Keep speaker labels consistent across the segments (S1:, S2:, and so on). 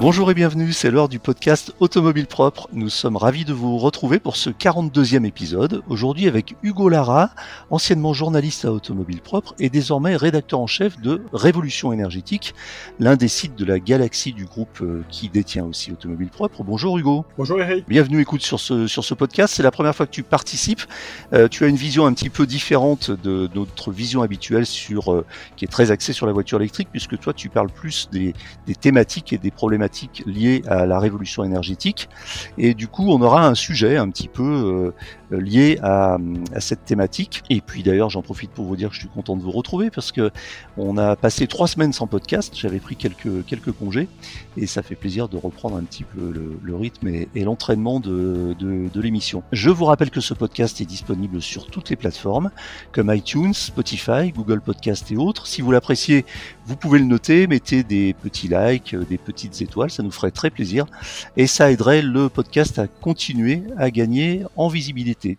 S1: Bonjour et bienvenue, c'est l'heure du podcast Automobile Propre. Nous sommes ravis de vous retrouver pour ce 42e épisode, aujourd'hui avec Hugo Lara, anciennement journaliste à Automobile Propre et désormais rédacteur en chef de Révolution énergétique, l'un des sites de la galaxie du groupe euh, qui détient aussi Automobile Propre. Bonjour Hugo.
S2: Bonjour Eric.
S1: Bienvenue écoute sur ce, sur ce podcast, c'est la première fois que tu participes. Euh, tu as une vision un petit peu différente de notre vision habituelle sur, euh, qui est très axée sur la voiture électrique puisque toi tu parles plus des, des thématiques et des problématiques liées à la révolution énergétique. Et du coup, on aura un sujet un petit peu euh, lié à, cette thématique. Et puis d'ailleurs, j'en profite pour vous dire que je suis content de vous retrouver parce que on a passé trois semaines sans podcast. J'avais pris quelques quelques congés et ça fait plaisir de reprendre un petit peu le, rythme et, l'entraînement de, de, de l'émission. Je vous rappelle que ce podcast est disponible sur toutes les plateformes comme iTunes, Spotify, Google Podcast et autres. Si vous l'appréciez, vous pouvez le noter, mettez des petits likes, des petites étoiles ça nous ferait très plaisir et ça aiderait le podcast à continuer à gagner en visibilité.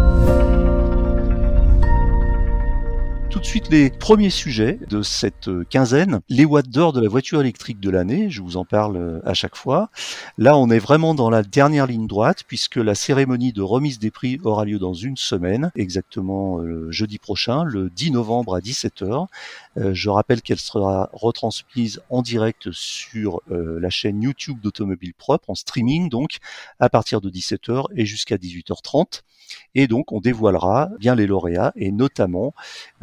S1: Tout de suite les premiers sujets de cette quinzaine, les watts d'or de la voiture électrique de l'année, je vous en parle euh, à chaque fois. Là, on est vraiment dans la dernière ligne droite puisque la cérémonie de remise des prix aura lieu dans une semaine, exactement euh, jeudi prochain, le 10 novembre à 17h. Euh, je rappelle qu'elle sera retransmise en direct sur la chaîne YouTube d'Automobile Propre, en streaming donc, à partir de 17h et jusqu'à 18h30. Et donc, on dévoilera bien les lauréats et notamment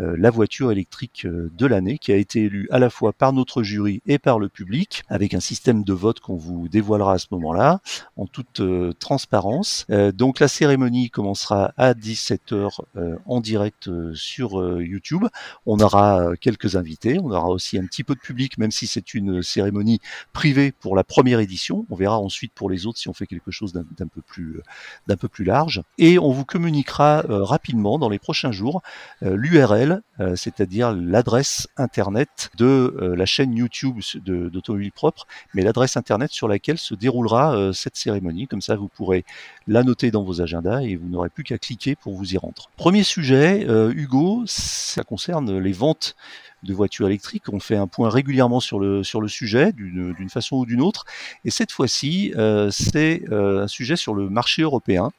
S1: euh, la voiture électrique euh, de l'année qui a été élue à la fois par notre jury et par le public avec un système de vote qu'on vous dévoilera à ce moment-là en toute euh, transparence. donc, la cérémonie commencera à 17h en direct sur YouTube. On aura quelques invités, on aura aussi un petit peu de public, même si c'est une cérémonie privée pour la première édition. On verra ensuite pour les autres si on fait quelque chose d'un peu plus d'un peu plus large. Et on vous communiquera euh, rapidement dans les prochains jours euh, l'URL, euh, c'est-à-dire l'adresse internet de la chaîne YouTube d'Automobile Propre, mais l'adresse internet sur laquelle se déroulera cette cérémonie. Comme ça, vous pourrez la noter dans vos agendas et vous n'aurez plus qu'à cliquer pour vous y rendre. Premier sujet, Hugo, ça concerne les ventes de voitures électriques. On fait un point régulièrement sur le, sur le sujet d'une façon ou d'une autre. Et cette fois-ci, euh, c'est euh, un sujet sur le marché européen,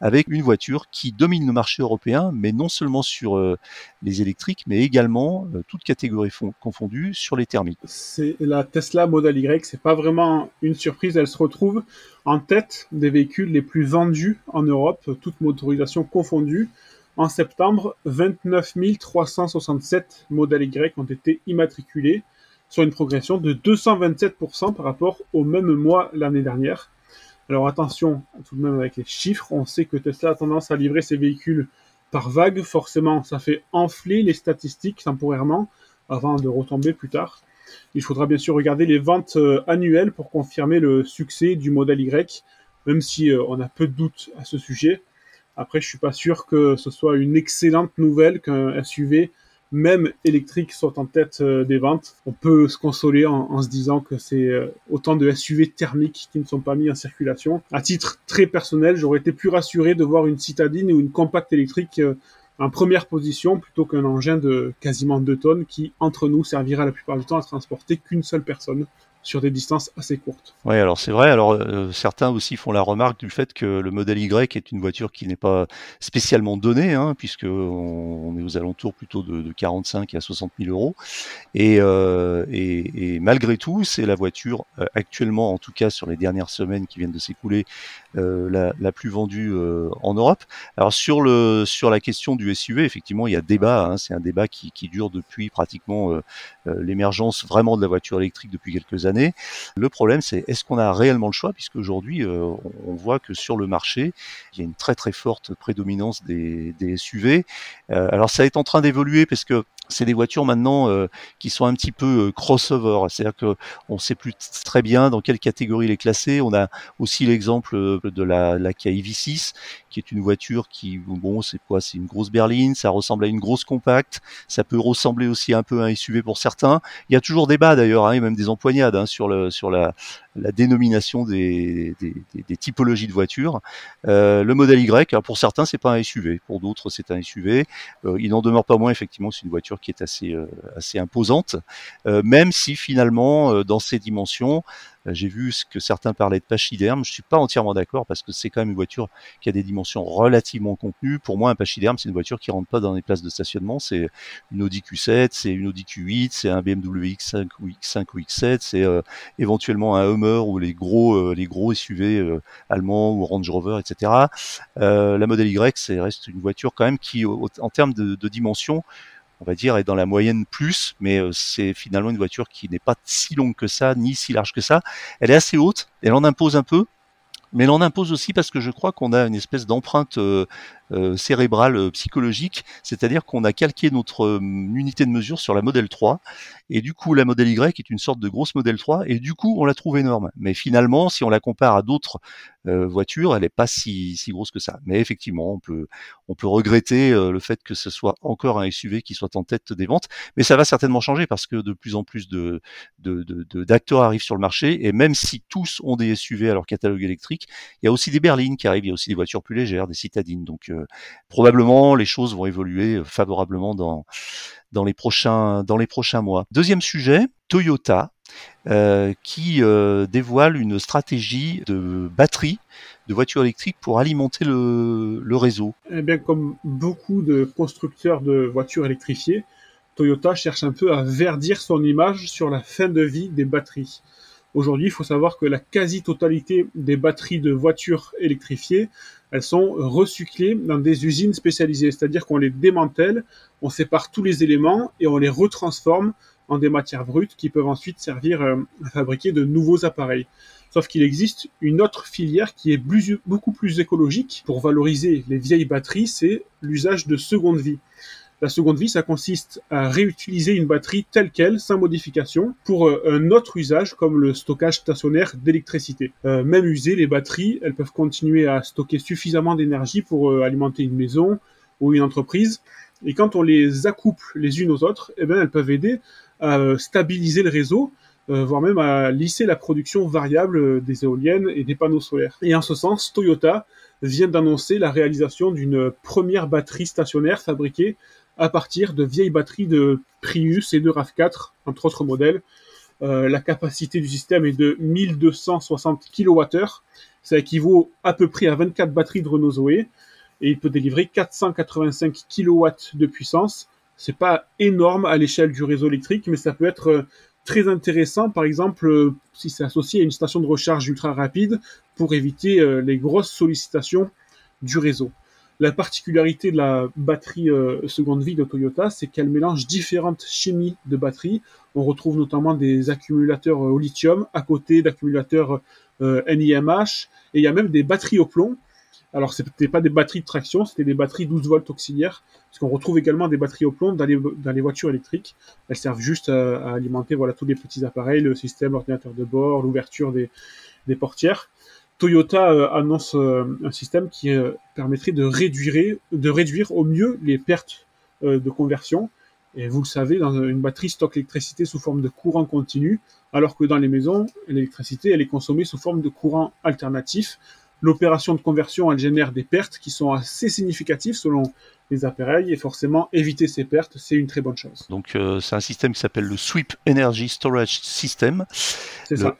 S1: avec une voiture qui domine le marché européen, mais non seulement sur euh, les électriques, mais également, toutes catégories confondues, sur les thermiques.
S2: C'est la Tesla Model Y, c'est pas vraiment une surprise, elle se retrouve en tête des véhicules les plus vendus en Europe, toutes motorisations confondues. En septembre, 29 367 modèles Y ont été immatriculés, soit une progression de 227% par rapport au même mois l'année dernière. Alors attention tout de même avec les chiffres, on sait que Tesla a tendance à livrer ses véhicules par vague, forcément ça fait enfler les statistiques temporairement avant de retomber plus tard. Il faudra bien sûr regarder les ventes euh, annuelles pour confirmer le succès du modèle Y, même si euh, on a peu de doutes à ce sujet. Après, je suis pas sûr que ce soit une excellente nouvelle qu'un SUV, même électrique, soit en tête euh, des ventes. On peut se consoler en, se disant que c'est euh, autant de SUV thermiques qui ne sont pas mis en circulation. À titre très personnel, j'aurais été plus rassuré de voir une citadine ou une compacte électrique euh, en première position plutôt qu'un engin de quasiment 2 tonnes qui, entre nous, servira la plupart du temps à transporter qu'une seule personne sur des distances assez courtes.
S1: Oui, alors c'est vrai. Alors euh, certains aussi font la remarque du fait que le modèle Y est une voiture qui n'est pas spécialement donnée, hein, puisque on, est aux alentours plutôt de, de 45 à 60 000 euros. Et, euh, et, malgré tout, c'est la voiture euh, actuellement, en tout cas sur les dernières semaines qui viennent de s'écouler, la, plus vendue en Europe. Alors sur le sur la question du SUV, effectivement, il y a débat. Hein, c'est un débat qui, qui dure depuis pratiquement l'émergence vraiment de la voiture électrique depuis quelques années Le problème, c'est est-ce qu'on a réellement le choix, puisque aujourd'hui, on, on voit que sur le marché, il y a une très très forte prédominance des, des SUV. alors ça est en train d'évoluer parce que c'est des voitures maintenant euh, qui sont un petit peu euh, crossover, c'est-à-dire que on sait plus très bien dans quelle catégorie les classer. On a aussi l'exemple euh, de la, la Kia EV6, qui est une voiture qui, bon, c'est quoi? C'est une grosse berline, ça ressemble à une grosse compacte, ça peut ressembler aussi un peu à un SUV pour certains. Il y a toujours débat d'ailleurs, hein, et même des empoignades hein, sur le sur la la dénomination des, des, des, typologies de voitures. Euh, le modèle Y, pour certains, c'est pas un SUV, pour d'autres, c'est un SUV. Euh, il n'en demeure pas moins, effectivement, c'est une voiture qui est assez, euh, assez imposante, euh, même si finalement, euh, dans ses dimensions, j'ai vu ce que certains parlaient de pachyderme. Je suis pas entièrement d'accord parce que c'est quand même une voiture qui a des dimensions relativement contenues. Pour moi, un pachyderme, c'est une voiture qui rentre pas dans les places de stationnement. C'est une Audi Q7, c'est une Audi Q8, c'est un BMW X5 ou X5 ou X7, c'est euh, éventuellement un Ou les gros euh, les gros SUV euh, allemands ou Range Rover, etc. la Model Y, reste une voiture quand même qui, en termes de, de dimensions, on va dire, est dans la moyenne plus, mais euh, c'est finalement une voiture qui n'est pas si longue que ça, ni si large que ça. Elle est assez haute, elle en impose un peu, mais elle en impose aussi parce que je crois qu'on a une espèce d'empreinte euh, euh, cérébrale euh, psychologique, c'est-à-dire qu'on a calqué notre euh, unité de mesure sur la modèle 3, et du coup la modèle Y est une sorte de grosse modèle 3, et du coup on la trouve énorme. Mais finalement, si on la compare à d'autres voitures, elle n'est pas si, si grosse que ça. Mais effectivement, on peut, on peut regretter le fait que ce soit encore un SUV qui soit en tête des ventes, mais ça va certainement changer parce que de plus en plus de, de, d'acteurs arrivent sur le marché, et même si tous ont des SUV à leur catalogue électrique, il y a aussi des berlines qui arrivent, il y a aussi des voitures plus légères, des citadines. Donc probablement les choses vont évoluer euh, favorablement dans, dans, les, prochains, dans les prochains mois. Deuxième sujet, Toyota. Euh, qui euh, dévoile une stratégie de batterie de voitures électriques pour alimenter le, réseau.
S2: Eh bien, comme beaucoup de constructeurs de voitures électrifiées, Toyota cherche un peu à verdir son image sur la fin de vie des batteries. Aujourd'hui, il faut savoir que la quasi-totalité des batteries de voitures électrifiées, elles sont recyclées dans des usines spécialisées, c'est-à-dire qu'on les démantèle, on sépare tous les éléments et on les retransforme en des matières brutes qui peuvent ensuite servir euh, à fabriquer de nouveaux appareils. Sauf qu'il existe une autre filière qui est beaucoup plus écologique pour valoriser les vieilles batteries, c'est l'usage de seconde vie. La seconde vie, ça consiste à réutiliser une batterie telle qu'elle, sans modification, pour euh, un autre usage comme le stockage stationnaire d'électricité. Euh, même usées, les batteries, elles peuvent continuer à stocker suffisamment d'énergie pour euh, alimenter une maison ou une entreprise. Et quand on les accouple les unes aux autres, eh bien, elles peuvent aider à stabiliser le réseau, voire même à lisser la production variable des éoliennes et des panneaux solaires. Et en ce sens, Toyota vient d'annoncer la réalisation d'une première batterie stationnaire fabriquée à partir de vieilles batteries de Prius et de RAV4, entre autres modèles. Euh, la capacité du système est de 1260 kWh. Ça équivaut à peu près à 24 batteries de Renault Zoé. Et il peut délivrer 485 kW de puissance. C'est pas énorme à l'échelle du réseau électrique, mais ça peut être euh, très intéressant, par exemple, euh, si c'est associé à une station de recharge ultra rapide pour éviter les grosses sollicitations du réseau. La particularité de la batterie euh, seconde vie de Toyota, c'est qu'elle mélange différentes chimies de batteries. On retrouve notamment des accumulateurs euh, au lithium à côté d'accumulateurs euh, NIMH, et il y a même des batteries au plomb. Alors, ce n'était pas des batteries de traction, c'était des batteries 12 volts auxiliaires, parce qu'on retrouve également des batteries au plomb dans les, voitures électriques. Elles servent juste à, alimenter voilà, tous les petits appareils, le système, l'ordinateur de bord, l'ouverture des portières. Toyota euh, annonce euh, un système qui euh, permettrait de réduire, de réduire au mieux les pertes de conversion. Et vous le savez, dans une batterie stocke l'électricité sous forme de courant continu, alors que dans les maisons, l'électricité, est consommée sous forme de courant alternatif. L'opération de conversion, elle génère des pertes qui sont assez significatives selon les appareils et forcément éviter ces pertes, c'est une très bonne chose.
S1: Donc euh, c'est un système qui s'appelle le Sweep Energy Storage System, le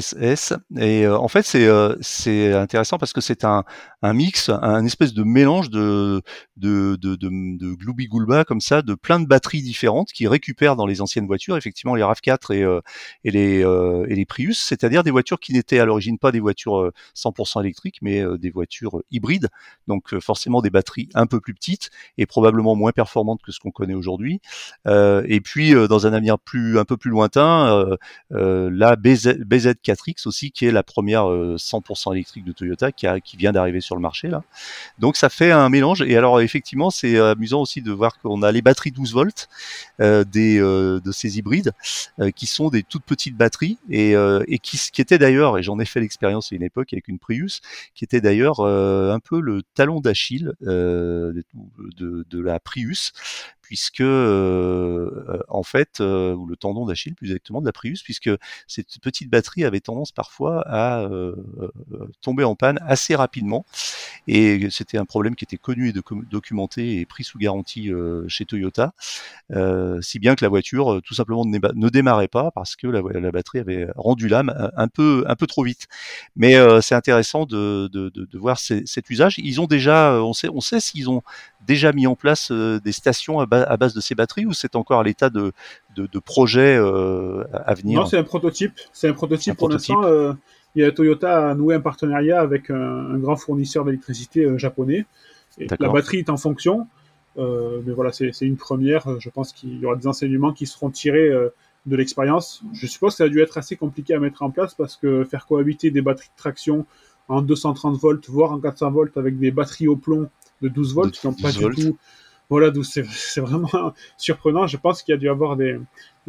S1: SESS. Et euh, en fait c'est euh, c'est intéressant parce que c'est un, un mix, un espèce de mélange de de de, de, de gloubi goulba comme ça, de plein de batteries différentes qui récupèrent dans les anciennes voitures, effectivement les Rav4 et et les et les Prius, c'est-à-dire des voitures qui n'étaient à l'origine pas des voitures 100% électriques, mais des voitures hybrides, donc forcément des batteries un peu plus petites et probablement moins performante que ce qu'on connaît aujourd'hui. et puis dans un avenir plus un peu plus lointain, la BZ, BZ4X aussi qui est la première 100% électrique de Toyota qui, a, qui vient d'arriver sur le marché là. Donc ça fait un mélange. Et alors effectivement c'est amusant aussi de voir qu'on a les batteries 12 volts des de ces hybrides qui sont des toutes petites batteries et, et qui, qui étaient d'ailleurs et j'en ai fait l'expérience à une époque avec une Prius qui était d'ailleurs un peu le talon d'Achille de, la Prius puisque euh, en fait, euh, ou le tendon d'Achille plus exactement de la Prius, puisque cette petite batterie avait tendance parfois à euh, tomber en panne assez rapidement, et c'était un problème qui était connu et documenté et pris sous garantie chez Toyota, si bien que la voiture tout simplement ne, démarrait pas parce que la, batterie avait rendu l'âme un peu un peu trop vite. Mais c'est intéressant de, de, de, voir cet usage. Ils ont déjà, on sait, on sait s'ils ont déjà mis en place des stations à, à base de ces batteries ou c'est encore à l'état de, de, de projet euh, à venir?
S2: Non, c'est un prototype. C'est un prototype pour l'instant. Euh, il y a Toyota a noué un partenariat avec un, grand fournisseur d'électricité euh, japonais. Et la batterie est en fonction, mais voilà, c'est une première. Je pense qu'il y aura des enseignements qui seront tirés de l'expérience. Je suppose que ça a dû être assez compliqué à mettre en place parce que faire cohabiter des batteries de traction en 230 volts, voire en 400 volts avec des batteries au plomb de 12 volts, qui n'ont pas du tout voilà, c'est vraiment surprenant. Je pense qu'il y a dû y avoir des,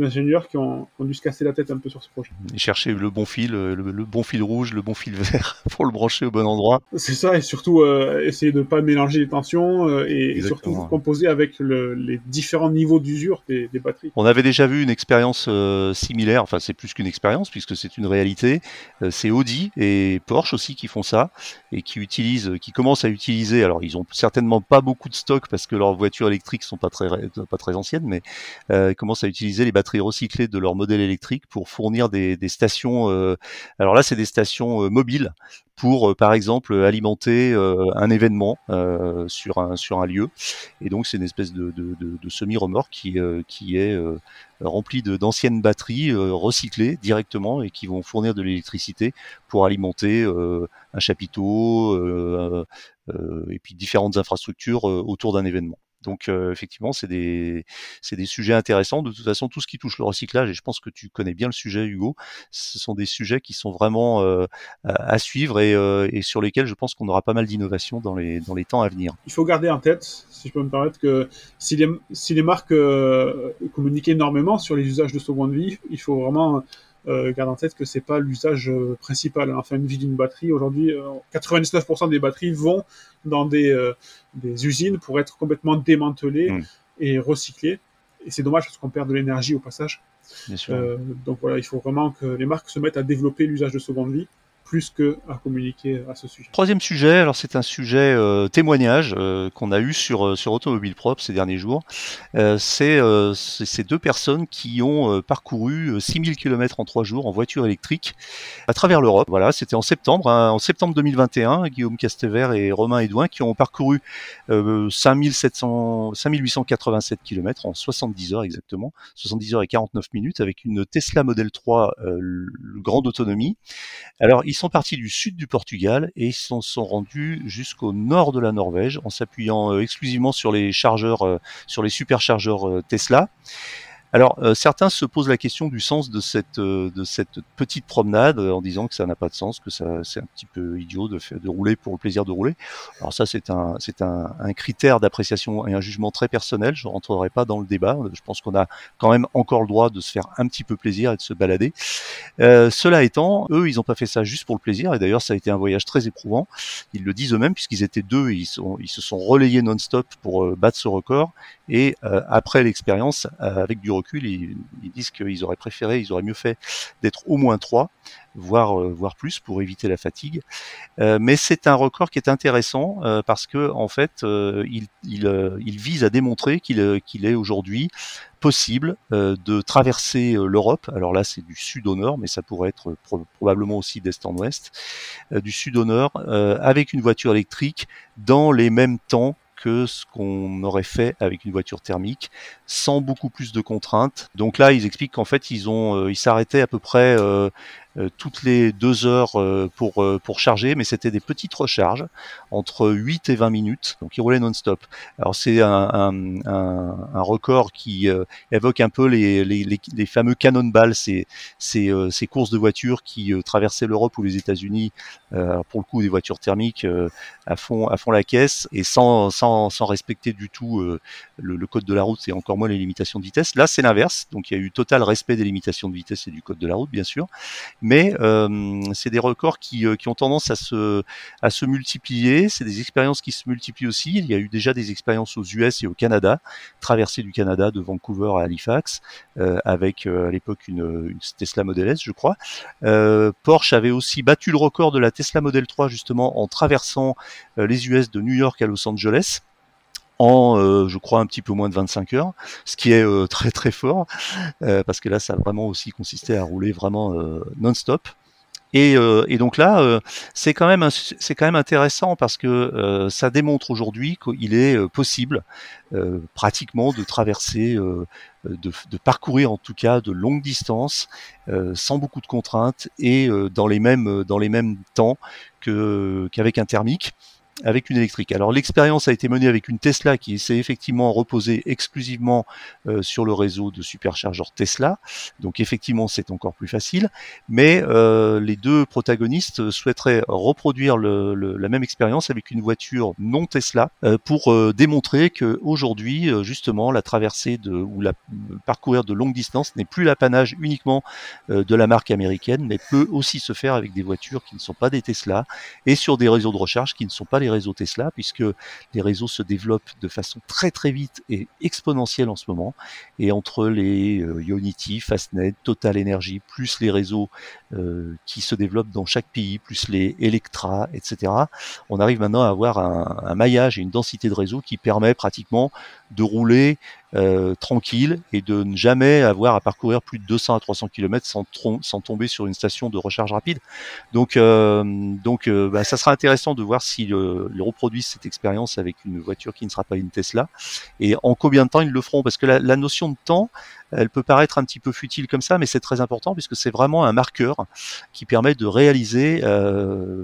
S2: ingénieurs qui ont, dû se casser la tête un peu sur ce projet.
S1: Et chercher le bon fil, euh, le, bon fil rouge, le bon fil vert pour le brancher au bon endroit.
S2: C'est ça, et surtout euh, essayer de ne pas mélanger les tensions euh, et, surtout composer avec les différents niveaux d'usure des, batteries.
S1: On avait déjà vu une expérience similaire, enfin c'est plus qu'une expérience puisque c'est une réalité. c'est Audi et Porsche aussi qui font ça et qui utilisent, qui commencent à utiliser. Alors ils ont certainement pas beaucoup de stock parce que leurs voitures électriques sont pas très pas très anciennes, mais ils commencent à utiliser les batteries recyclées de leur modèle électrique pour fournir des, stations. Euh, alors là, c'est des stations euh, mobiles pour, euh, par exemple, alimenter un événement sur un lieu. Et donc, c'est une espèce de, semi-remorque qui qui est rempli d'anciennes batteries recyclées directement et qui vont fournir de l'électricité pour alimenter un chapiteau et puis différentes infrastructures autour d'un événement. Donc euh, effectivement, c'est des, c'est des sujets intéressants. De toute façon, tout ce qui touche le recyclage, et je pense que tu connais bien le sujet, Hugo, ce sont des sujets qui sont vraiment euh, à suivre et, euh, et, sur lesquels je pense qu'on aura pas mal d'innovations dans les, dans les temps à venir.
S2: Il faut garder en tête, si je peux me permettre, que si les, si les marques communiquent énormément sur les usages de seconde vie, il faut vraiment euh, garde en tête que c'est pas l'usage euh, principal. Enfin, une vie d'une batterie, aujourd'hui, 99% euh, des batteries vont dans des, des, usines pour être complètement démantelées mmh. et recyclées. Et c'est dommage parce qu'on perd de l'énergie au passage. donc voilà, il faut vraiment que les marques se mettent à développer l'usage de seconde vie plus que à communiquer à ce sujet.
S1: Troisième sujet, alors c'est un sujet euh, témoignage euh, qu'on a eu sur euh, sur Automobile Propre ces derniers jours. c'est ces deux personnes qui ont parcouru 6000 km en trois jours en voiture électrique à travers l'Europe. Voilà, c'était en septembre, hein, en septembre 2021, Guillaume Castever et Romain Edouin qui ont parcouru 5700 5887 km en 70 heures exactement, 70 heures et 49 minutes avec une Tesla Model 3 grande autonomie. Alors sont partis du sud du Portugal et ils sont, sont rendus jusqu'au nord de la Norvège en s'appuyant euh, exclusivement sur les chargeurs, euh, sur les superchargeurs euh, Tesla. Alors, euh, certains se posent la question du sens de cette, euh, de cette petite promenade en disant que ça n'a pas de sens, que ça, c'est un petit peu idiot de, faire, de rouler pour le plaisir de rouler. Alors ça, c'est un, c'est un, un critère d'appréciation et un jugement très personnel. Je rentrerai pas dans le débat. Je pense qu'on a quand même encore le droit de se faire un petit peu plaisir et de se balader. Euh, cela étant, eux, ils n'ont pas fait ça juste pour le plaisir. Et d'ailleurs, ça a été un voyage très éprouvant. Ils le disent eux-mêmes puisqu'ils étaient deux. Ils, sont, ils se sont relayés non-stop pour euh, battre ce record. Et après l'expérience, avec du recul, ils, disent qu'ils auraient préféré, ils auraient mieux fait d'être au moins trois, voire euh, voire plus pour éviter la fatigue. Euh, mais c'est un record qui est intéressant euh, parce que en fait, il, il, vise à démontrer qu'il qu'il est aujourd'hui possible de traverser l'Europe. Alors là, c'est du sud au nord, mais ça pourrait être probablement aussi d'est en ouest, du sud au nord, avec une voiture électrique dans les mêmes temps ce qu'on aurait fait avec une voiture thermique, sans beaucoup plus de contraintes. Donc là, ils expliquent qu'en fait, ils ont, euh, ils s'arrêtaient à peu près euh, toutes les deux heures pour, pour charger, mais c'était des petites recharges entre 8 et 20 minutes, donc il roulait non-stop. Alors c'est un, un, record qui évoque un peu les, les, les, fameux cannonball, ces, ces, ces courses de voitures qui traversaient l'Europe ou les États-Unis, pour le coup des voitures thermiques à fond à fond la caisse et sans, sans, sans respecter du tout le, le, code de la route et encore moins les limitations de vitesse. Là c'est l'inverse, donc il y a eu total respect des limitations de vitesse et du code de la route bien sûr, mais euh, c'est des records qui, euh, qui, ont tendance à se, à se multiplier, c'est des expériences qui se multiplient aussi, il y a eu déjà des expériences aux US et au Canada, traversée du Canada de Vancouver à Halifax, euh, avec à l'époque une, une, Tesla Model S je crois. Porsche avait aussi battu le record de la Tesla Model 3 justement en traversant les US de New York à Los Angeles en, euh, je crois, un petit peu moins de 25 heures, ce qui est euh, très très fort, euh, parce que là, ça a vraiment aussi consisté à rouler vraiment non-stop. Et, et, donc là, c'est quand même c'est quand même intéressant parce que ça démontre aujourd'hui qu'il est possible pratiquement de traverser, de, de, parcourir en tout cas de longues distances sans beaucoup de contraintes et dans les mêmes dans les mêmes temps que qu'avec un thermique avec une électrique. Alors l'expérience a été menée avec une Tesla qui s'est effectivement reposée exclusivement euh, sur le réseau de superchargeurs Tesla. Donc effectivement c'est encore plus facile. Mais euh, les deux protagonistes souhaiteraient reproduire le, la même expérience avec une voiture non Tesla euh, pour démontrer que aujourd'hui justement la traversée de ou la parcourir de longue distance n'est plus l'apanage uniquement de la marque américaine, mais peut aussi se faire avec des voitures qui ne sont pas des Tesla et sur des réseaux de recharge qui ne sont pas les réseaux Tesla, puisque les réseaux se développent de façon très très vite et exponentielle en ce moment. Et entre les euh, Unity, Fastnet, Total Energy, plus les réseaux euh, qui se développent dans chaque pays, plus les Electra, etc., on arrive maintenant à avoir un, un maillage et une densité de réseau qui permet pratiquement de rouler euh, tranquille et de ne jamais avoir à parcourir plus de 200 à 300 km sans, tomber sur une station de recharge rapide. Donc, euh, donc euh, bah, ça sera intéressant de voir si ils reproduisent cette expérience avec une voiture qui ne sera pas une Tesla et en combien de temps ils le feront? Parce que la, la notion de temps, elle peut paraître un petit peu futile comme ça, mais c'est très important puisque c'est vraiment un marqueur qui permet de réaliser euh,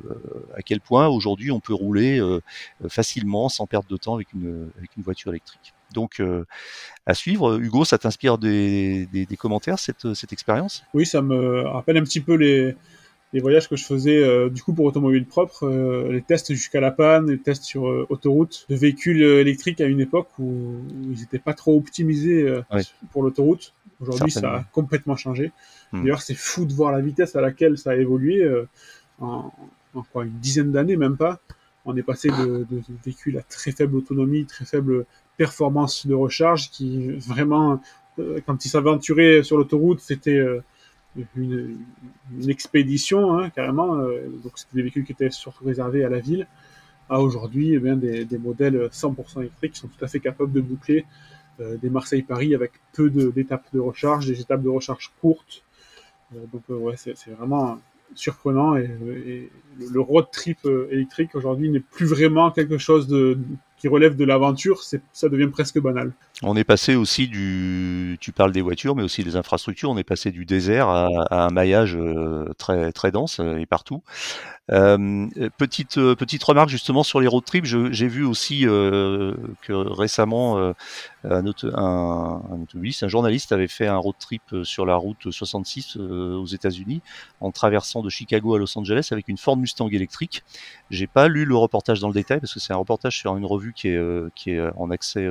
S1: à quel point aujourd'hui on peut rouler euh, facilement sans perdre de temps avec une, avec une voiture électrique. Donc, euh, à suivre. Hugo, ça t'inspire des, commentaires, cette, cette expérience?
S2: Oui, ça me rappelle un petit peu les, les voyages que je faisais euh, du coup pour automobile propre, euh, les tests jusqu'à la panne, les tests sur autoroute de véhicules électriques à une époque où, ils n'étaient pas trop optimisés pour l'autoroute. Aujourd'hui, ça a complètement changé. Hmm. D'ailleurs, c'est fou de voir la vitesse à laquelle ça a évolué en, en une dizaine d'années, même pas. On est passé de, de, véhicules à très faible autonomie, très faible performance de recharge qui vraiment, euh, quand ils s'aventuraient sur l'autoroute, c'était euh, une, expédition hein, carrément. Euh, donc c'était des véhicules qui étaient surtout réservés à la ville. À aujourd'hui, eh bien des, modèles 100% électriques sont tout à fait capables de boucler des Marseille-Paris avec peu d'étapes de, recharge, des étapes de recharge courtes. donc ouais, c'est vraiment surprenant et, le road trip électrique aujourd'hui n'est plus vraiment quelque chose de, qui relève de l'aventure, ça devient presque banal.
S1: On est passé aussi du, tu parles des voitures, mais aussi des infrastructures. On est passé du désert à, un maillage euh, très très dense euh, et partout. Euh, petite petite remarque justement sur les road trips. J'ai vu aussi que récemment un, un, un, journaliste avait fait un road trip sur la route 66 aux États-Unis en traversant de Chicago à Los Angeles avec une Ford Mustang électrique. J'ai pas lu le reportage dans le détail parce que c'est un reportage sur une revue qui est qui est en accès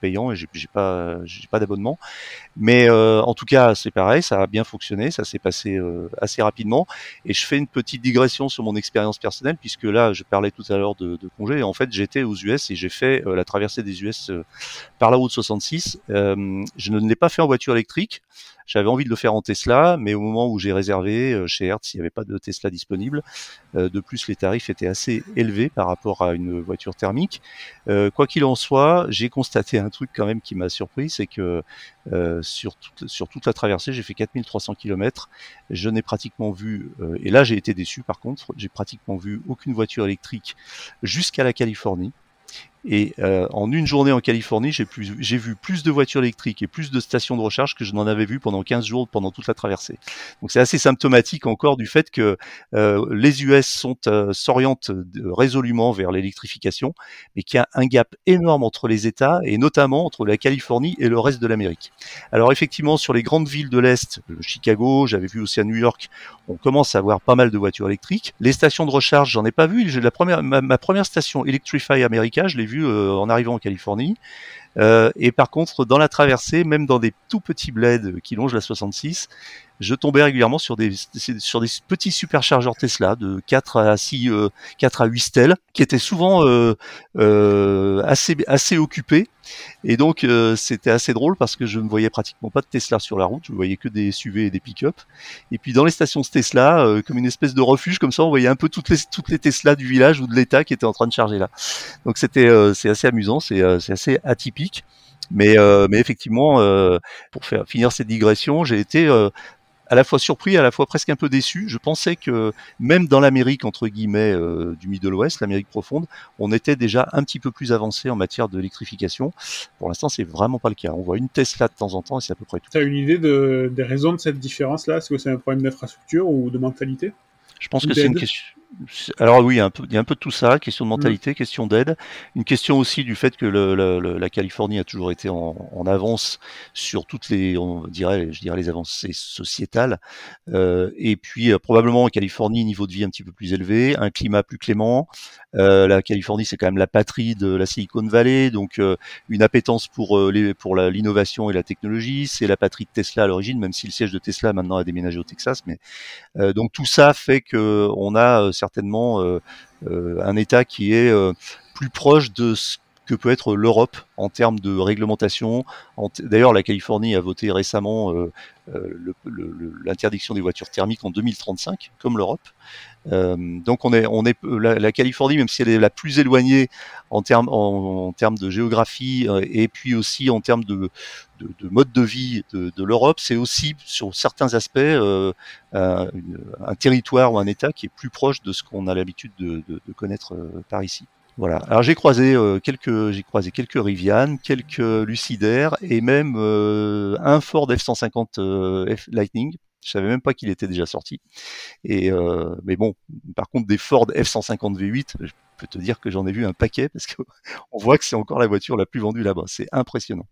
S1: payant et j'ai pas pas d'abonnement. Mais en tout cas c'est pareil, ça a bien fonctionné, ça s'est passé assez rapidement et je fais une petite digression sur mon expérience personnelle, puisque là, je parlais tout à l'heure de, de congé. en fait, j'étais aux US et j'ai fait euh, la traversée des US euh, par la route 66. Euh, je ne l'ai pas fait en voiture électrique. J'avais envie de le faire en Tesla, mais au moment où j'ai réservé chez Hertz, il n'y avait pas de Tesla disponible. de plus, les tarifs étaient assez élevés par rapport à une voiture thermique. quoi qu'il en soit, j'ai constaté un truc quand même qui m'a surpris, c'est que sur, toute, sur toute la traversée, j'ai fait 4300 km. Je n'ai pratiquement vu, et là j'ai été déçu par contre, j'ai pratiquement vu aucune voiture électrique jusqu'à la Californie. Et en une journée en Californie, j'ai vu plus de voitures électriques et plus de stations de recharge que je n'en avais vu pendant 15 jours pendant toute la traversée. Donc c'est assez symptomatique encore du fait que les US sont s'orientent résolument vers l'électrification, mais qu'il y a un gap énorme entre les États et notamment entre la Californie et le reste de l'Amérique. Alors effectivement, sur les grandes villes de l'Est, Chicago, j'avais vu aussi à New York, on commence à avoir pas mal de voitures électriques. Les stations de recharge, j'en ai pas vu. La première, ma, première station Electrify America, je l'ai vue euh, en arrivant en Californie. Euh, et par contre, dans la traversée, même dans des tout petits bleds qui longent la 66, je tombais régulièrement sur des sur des petits superchargeurs Tesla de 4 à 6 4 euh, à 8 stèles qui étaient souvent euh, euh, assez assez occupés et donc c'était assez drôle parce que je ne voyais pratiquement pas de Tesla sur la route, je voyais que des SUV et des pick-up et puis dans les stations Tesla comme une espèce de refuge comme ça on voyait un peu toutes les toutes les Tesla du village ou de l'État qui étaient en train de charger là. Donc c'était c'est assez amusant, c'est c'est assez atypique. Mais, mais effectivement, pour faire finir cette digression, j'ai été à la fois surpris, à la fois presque un peu déçu. Je pensais que même dans l'Amérique entre guillemets euh, du Middle West, l'Amérique profonde, on était déjà un petit peu plus avancé en matière d'électrification. Pour l'instant, c'est vraiment pas le cas. On voit une Tesla de temps en temps et c'est à peu près tout.
S2: Tu as une idée de, des raisons de cette différence-là? Est-ce que c'est un problème d'infrastructure ou de mentalité?
S1: Je pense que c'est une question alors oui, il y, a un peu, il y a un peu de tout ça, question de mentalité, mm. question d'aide, une question aussi du fait que le, la Californie a toujours été en, en, avance sur toutes les, on dirait, je dirais les avancées sociétales, euh, et puis euh, probablement en Californie niveau de vie un petit peu plus élevé, un climat plus clément. Euh, la Californie c'est quand même la patrie de la Silicon Valley, donc une appétence pour les, pour l'innovation et la technologie. C'est la patrie de Tesla à l'origine, même si le siège de Tesla maintenant a déménagé au Texas, mais donc tout ça fait que on a certainement euh, euh, un État qui est euh, plus proche de ce que peut être l'Europe en termes de réglementation. D'ailleurs, la Californie a voté récemment l'interdiction des voitures thermiques en 2035, comme l'Europe. donc, on est, on est la, Californie, même si elle est la plus éloignée en termes, en, termes de géographie et puis aussi en termes de, de, de mode de vie de, de l'Europe, c'est aussi sur certains aspects euh, un, un, territoire ou un État qui est plus proche de ce qu'on a l'habitude de, de, connaître euh, par ici. Voilà. Alors j'ai croisé euh, quelques, j'ai croisé quelques Rivian, quelques Lucidaires et même euh, un Ford F150 F Lightning. Je savais même pas qu'il était déjà sorti. Et mais bon, par contre des Ford F150 V8, je peux te dire que j'en ai vu un paquet parce qu'on voit que c'est encore la voiture la plus vendue là-bas. C'est impressionnant.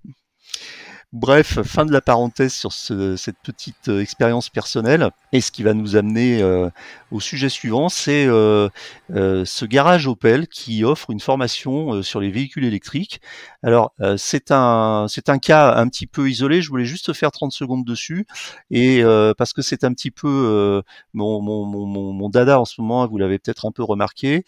S1: Bref, fin de la parenthèse sur cette petite euh, expérience personnelle. Et ce qui va nous amener euh, au sujet suivant, c'est euh, ce garage Opel qui offre une formation sur les véhicules électriques. Alors, c'est un un cas un petit peu isolé. Je voulais juste faire 30 secondes dessus et parce que c'est un petit peu mon, dada en ce moment. Vous l'avez peut-être un peu remarqué.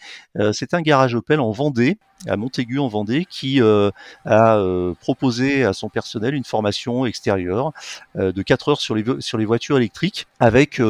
S1: c'est un garage Opel en Vendée à Montaigu en Vendée qui euh, a euh, proposé à son personnel une formation extérieure euh, de 4 heures sur les, sur les voitures électriques avec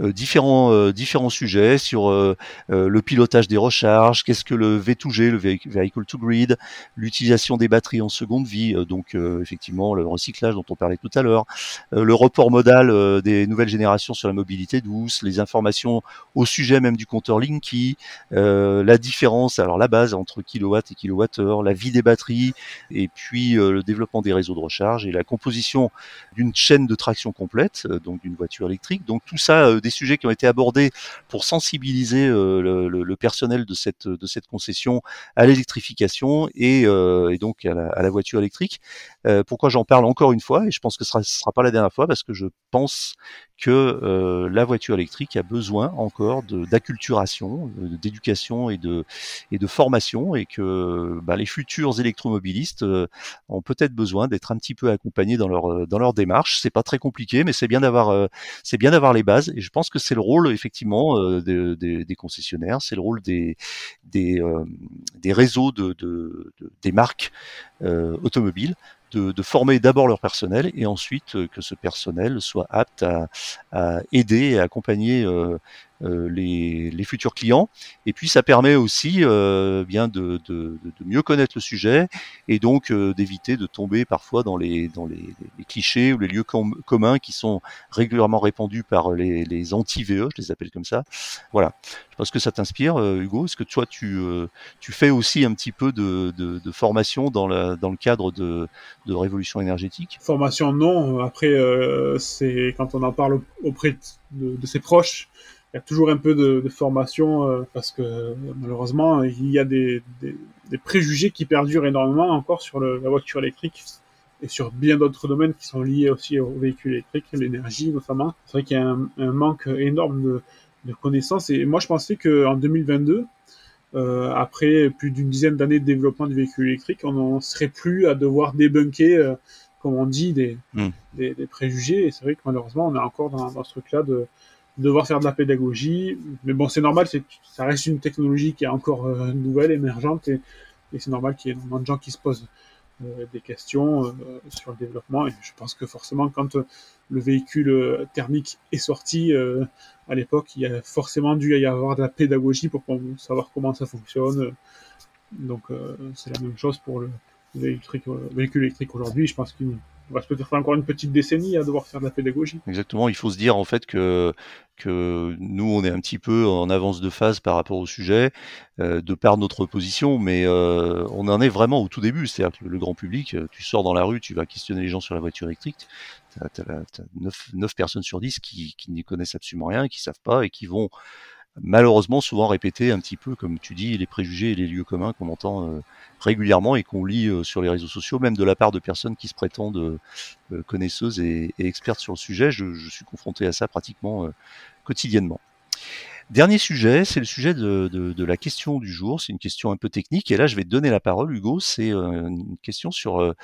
S1: différents, différents sujets sur le pilotage des recharges, qu'est-ce que le V2G, le Vehicle to Grid, l'utilisation des batteries en seconde vie, donc effectivement le recyclage dont on parlait tout à l'heure, le report modal des nouvelles générations sur la mobilité douce, les informations au sujet même du compteur Linky, la différence, alors la base entre kilo et kilowattheures, la vie des batteries, et puis euh, le développement des réseaux de recharge et la composition d'une chaîne de traction complète, euh, donc d'une voiture électrique. Donc tout ça, euh, des sujets qui ont été abordés pour sensibiliser le, personnel de cette concession à l'électrification et, et, donc à la, voiture électrique. pourquoi j'en parle encore une fois et je pense que ce ne sera pas la dernière fois parce que je pense que euh, la voiture électrique a besoin encore d'acculturation, euh, d'éducation et de, et de formation, et que bah, les futurs électromobilistes euh, ont peut-être besoin d'être un petit peu accompagnés dans leur dans leur démarche. C'est pas très compliqué, mais c'est bien d'avoir bien d'avoir les bases. Et je pense que c'est le rôle effectivement des, des, concessionnaires, c'est le rôle des des, des réseaux de, de, de des marques automobiles de, former d'abord leur personnel et ensuite euh, que ce personnel soit apte à, aider et accompagner euh, les, les, futurs clients. Et puis ça permet aussi bien de, de, de, mieux connaître le sujet et donc d'éviter de tomber parfois dans les, dans les, les clichés ou les lieux communs qui sont régulièrement répandus par les, les anti-VE, je les appelle comme ça. Voilà. Je pense que ça t'inspire, Hugo. Est-ce que toi, tu, tu fais aussi un petit peu de, de, de formation dans, la, dans le cadre de, de révolution énergétique?
S2: Formation, non. Après, c'est quand on en parle auprès de, de ses proches, il y a toujours un peu de, de formation euh, parce que malheureusement il y a des, des, des, préjugés qui perdurent énormément encore sur le, la voiture électrique et sur bien d'autres domaines qui sont liés aussi aux véhicules électriques, l'énergie notamment. C'est vrai qu'il y a un, un, manque énorme de, de connaissances et moi je pensais qu'en 2022 euh, après plus d'une dizaine d'années de développement du véhicule électrique, on n'en serait plus à devoir débunker, euh, comme on dit, des, mm. des, des, préjugés. Et c'est vrai que malheureusement, on est encore dans, dans ce truc-là de, devoir faire de la pédagogie. Mais bon, c'est normal, ça reste une technologie qui est encore euh, nouvelle, émergente, et, c'est normal qu'il y ait énormément de gens qui se posent euh, des questions euh, sur le développement. Et je pense que forcément, quand le véhicule thermique est sorti à l'époque, il y a forcément dû y avoir de la pédagogie pour savoir comment ça fonctionne. Donc c'est la même chose pour le véhicule électrique aujourd'hui. Je pense qu'il on va peut-être faire encore une petite décennie à devoir faire de la pédagogie.
S1: Exactement, il faut se dire en fait que, que nous, on est un petit peu en avance de phase par rapport au sujet, euh, de par notre position, mais euh, on en est vraiment au tout début. C'est-à-dire que le grand public, euh, tu sors dans la rue, tu vas questionner les gens sur la voiture électrique, tu as, 9, 9, personnes sur 10 qui, qui n'y connaissent absolument rien, qui savent pas et qui vont malheureusement souvent répéter un petit peu, comme tu dis, les préjugés et les lieux communs qu'on entend euh, régulièrement et qu'on lit euh, sur les réseaux sociaux, même de la part de personnes qui se prétendent euh, connaisseuses et, expertes sur le sujet. Je, suis confronté à ça pratiquement quotidiennement. Dernier sujet, c'est le sujet de, la question du jour. C'est une question un peu technique. Et là, je vais te donner la parole, Hugo. C'est une question sur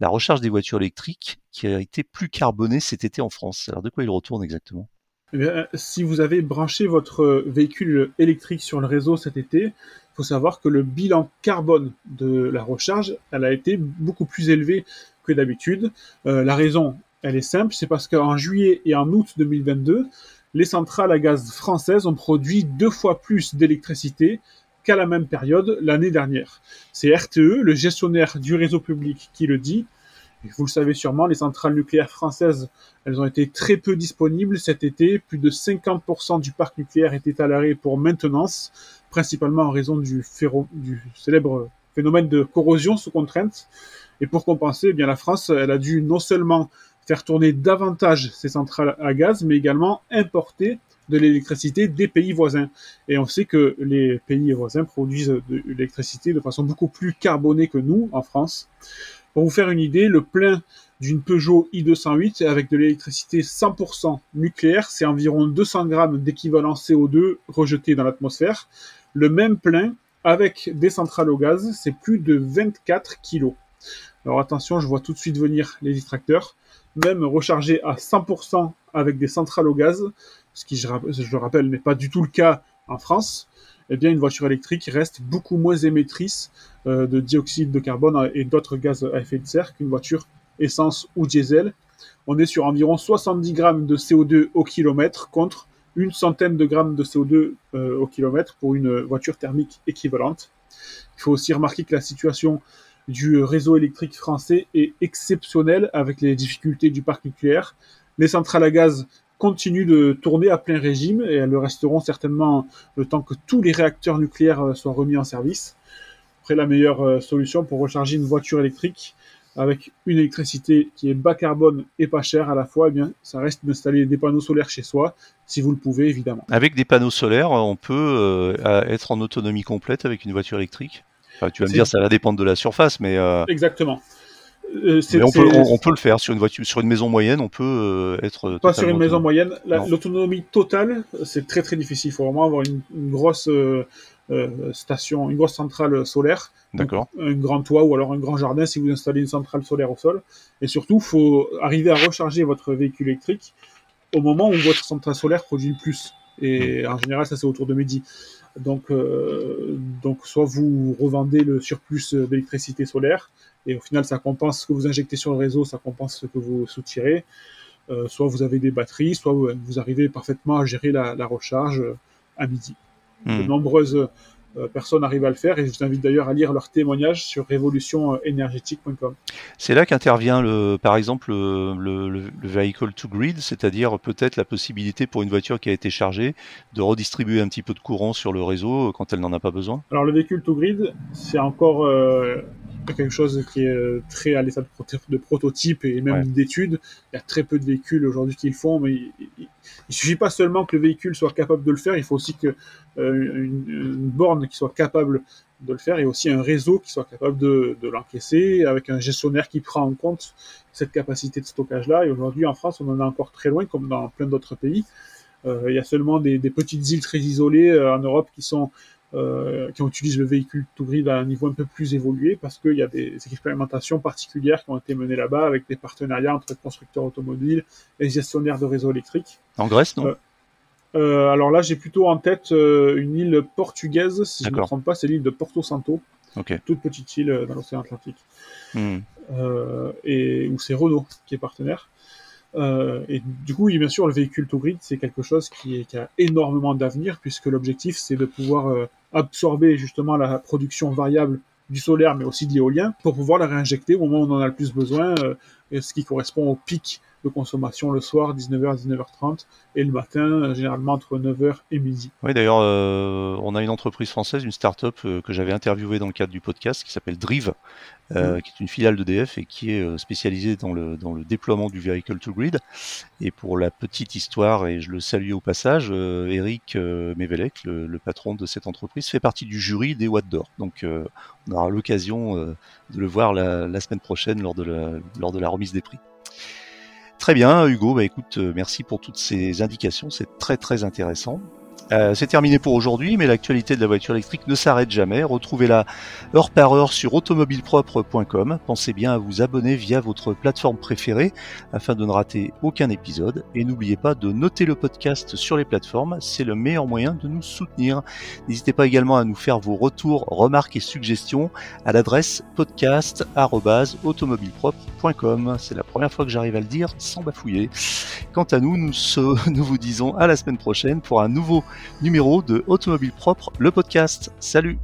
S1: la recharge des voitures électriques qui a été plus carbonée cet été en France. Alors, de quoi il retourne exactement?
S2: Eh bien, si vous avez branché votre véhicule électrique sur le réseau cet été, il faut savoir que le bilan carbone de la recharge, elle a été beaucoup plus élevé que d'habitude. Euh, la raison, elle est simple, c'est parce qu'en juillet et en août 2022, les centrales à gaz françaises ont produit deux fois plus d'électricité qu'à la même période l'année dernière. C'est RTE, le gestionnaire du réseau public, qui le dit. Vous le savez sûrement, les centrales nucléaires françaises, elles ont été très peu disponibles cet été. Plus de 50% du parc nucléaire était à l'arrêt pour maintenance, principalement en raison du, célèbre phénomène de corrosion sous contrainte. Et pour compenser, eh bien la France, elle a dû non seulement faire tourner davantage ses centrales à gaz, mais également importer de l'électricité des pays voisins. Et on sait que les pays voisins produisent de l'électricité de façon beaucoup plus carbonée que nous en France. Pour vous faire une idée, le plein d'une Peugeot i208 avec de l'électricité 100% nucléaire, c'est environ 200 grammes d'équivalent CO2 rejeté dans l'atmosphère. Le même plein avec des centrales au gaz, c'est plus de 24 kg. Alors attention, je vois tout de suite venir les distracteurs. Même rechargé à 100% avec des centrales au gaz, ce qui, je, le rappelle, n'est pas du tout le cas en France, eh bien une voiture électrique reste beaucoup moins émettrice euh, de dioxyde de carbone et d'autres gaz à effet de serre qu'une voiture essence ou diesel. On est sur environ 70 grammes de CO2 au kilomètre contre une centaine de grammes de CO2 euh, au kilomètre pour une voiture thermique équivalente. Il faut aussi remarquer que la situation du réseau électrique français est exceptionnelle avec les difficultés du parc nucléaire. Les centrales à gaz continuent de tourner à plein régime et elles le resteront certainement le temps que tous les réacteurs nucléaires euh, soient remis en service. Après, la meilleure euh, solution pour recharger une voiture électrique avec une électricité qui est bas carbone et pas chère à la fois, eh bien, ça reste d'installer des panneaux solaires chez soi, si vous le pouvez évidemment.
S1: Avec des panneaux solaires, on peut euh, être en autonomie complète avec une voiture électrique. Enfin, tu vas me dire, ça va dépendre de la surface, mais
S2: exactement.
S1: Euh, Mais on, peut, on, peut, le faire sur une voiture, sur une maison moyenne, on peut euh, être.
S2: Pas sur une maison moyenne. L'autonomie totale, c'est très très difficile. Il faut vraiment avoir une, une grosse euh, station, une grosse centrale solaire.
S1: D'accord.
S2: Un grand toit ou alors un grand jardin si vous installez une centrale solaire au sol. Et surtout, il faut arriver à recharger votre véhicule électrique au moment où votre centrale solaire produit le plus. Et en général, ça c'est autour de midi. Donc, donc soit vous revendez le surplus d'électricité solaire, et au final ça compense ce que vous injectez sur le réseau, ça compense ce que vous soutirez. soit vous avez des batteries, soit vous, arrivez parfaitement à gérer la, recharge à midi. De hmm. nombreuses euh, personne n'arrive à le faire et je vous invite d'ailleurs à lire leurs témoignages sur révolutionénergétique.com.
S1: C'est là qu'intervient le, par exemple le, le, vehicle to grid, c'est-à-dire peut-être la possibilité pour une voiture qui a été chargée de redistribuer un petit peu de courant sur le réseau quand elle n'en a pas besoin.
S2: Alors le véhicule to grid, c'est encore euh, quelque chose qui est euh, très à l'état de, prototype et même d'étude. Il y a très peu de véhicules aujourd'hui qui le font, mais il, ne suffit pas seulement que le véhicule soit capable de le faire, il faut aussi que euh, une, borne qui soit capable de le faire et aussi un réseau qui soit capable de, l'encaisser avec un gestionnaire qui prend en compte cette capacité de stockage-là. Et aujourd'hui, en France, on en est encore très loin, comme dans plein d'autres pays. Euh, il y a seulement des, des, petites îles très isolées en Europe qui sont euh, qui utilisent le véhicule tout grid à un niveau un peu plus évolué parce qu'il y a des expérimentations particulières qui ont été menées là-bas avec des partenariats entre constructeurs automobiles et gestionnaires de réseaux électriques.
S1: En Grèce, non? Euh,
S2: euh, alors là, j'ai plutôt en tête une île portugaise, si je ne me trompe pas, c'est l'île de Porto Santo, toute petite île dans l'océan Atlantique, hmm. et où c'est Renault qui est partenaire. Euh, et du coup, bien sûr, le véhicule to grid, c'est quelque chose qui, est, qui a énormément d'avenir, puisque l'objectif, c'est de pouvoir euh, absorber justement la production variable du solaire, mais aussi de l'éolien, pour pouvoir la réinjecter au moment où on en a le plus besoin, euh, ce qui correspond au pic de consommation le soir, 19h, 19h30, et le matin, généralement entre 9h et midi.
S1: Oui, d'ailleurs, euh, on a une entreprise française, une start-up euh, que j'avais interviewée dans le cadre du podcast qui s'appelle Drive, euh, mm. qui est une filiale d'EDF et qui est spécialisée dans le, dans le déploiement du vehicle to grid. Et pour la petite histoire, et je le salue au passage, Eric Mevelec, le, patron de cette entreprise, fait partie du jury des Watts d'Or. Donc on aura l'occasion de le voir la, la, semaine prochaine lors de la, lors de la remise des prix. Très bien, Hugo. Bah, écoute, euh, merci pour toutes ces indications. C'est très très intéressant. Euh, c'est terminé pour aujourd'hui, mais l'actualité de la voiture électrique ne s'arrête jamais. Retrouvez-la heure par heure sur automobilepropre.com. Pensez bien à vous abonner via votre plateforme préférée afin de ne rater aucun épisode. Et n'oubliez pas de noter le podcast sur les plateformes, c'est le meilleur moyen de nous soutenir. N'hésitez pas également à nous faire vos retours, remarques et suggestions à l'adresse podcast.automobilepropre.com. C'est la première fois que j'arrive à le dire sans bafouiller. Quant à nous, nous, nous vous disons à la semaine prochaine pour un nouveau numéro de Automobile Propre, le podcast. Salut